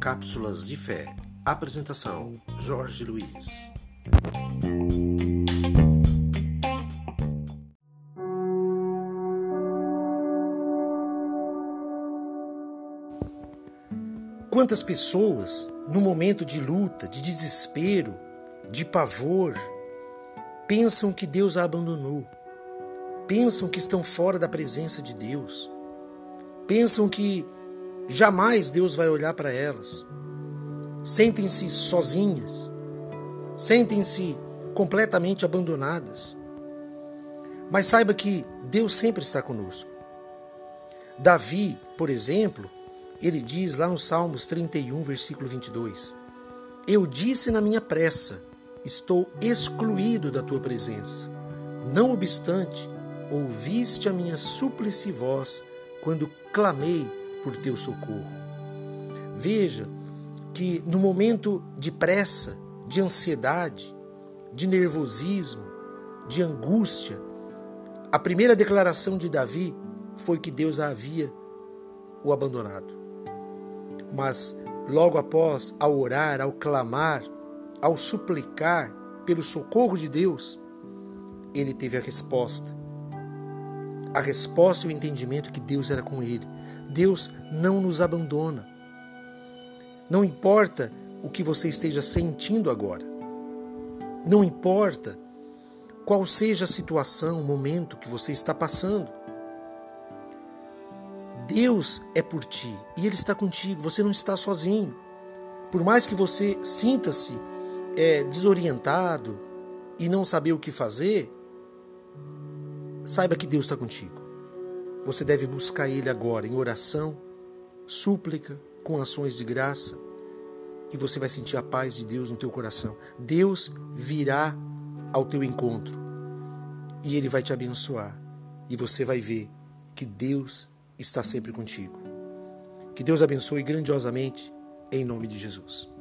Cápsulas de Fé. Apresentação: Jorge Luiz. Quantas pessoas, no momento de luta, de desespero, de pavor, pensam que Deus a abandonou, pensam que estão fora da presença de Deus, pensam que jamais Deus vai olhar para elas, sentem-se sozinhas, sentem-se completamente abandonadas. Mas saiba que Deus sempre está conosco. Davi, por exemplo, ele diz lá no Salmos 31, versículo 22: Eu disse na minha pressa, estou excluído da tua presença. Não obstante, ouviste a minha súplice voz quando clamei por teu socorro. Veja que no momento de pressa, de ansiedade, de nervosismo, de angústia, a primeira declaração de Davi foi que Deus havia o abandonado. Mas logo após, ao orar, ao clamar, ao suplicar pelo socorro de Deus, ele teve a resposta. A resposta e o entendimento que Deus era com ele. Deus não nos abandona. Não importa o que você esteja sentindo agora. Não importa qual seja a situação, o momento que você está passando. Deus é por ti e Ele está contigo, você não está sozinho. Por mais que você sinta-se é, desorientado e não saber o que fazer, saiba que Deus está contigo. Você deve buscar Ele agora em oração, súplica, com ações de graça, e você vai sentir a paz de Deus no teu coração. Deus virá ao teu encontro e Ele vai te abençoar, e você vai ver que Deus está sempre contigo. Que Deus abençoe grandiosamente, em nome de Jesus.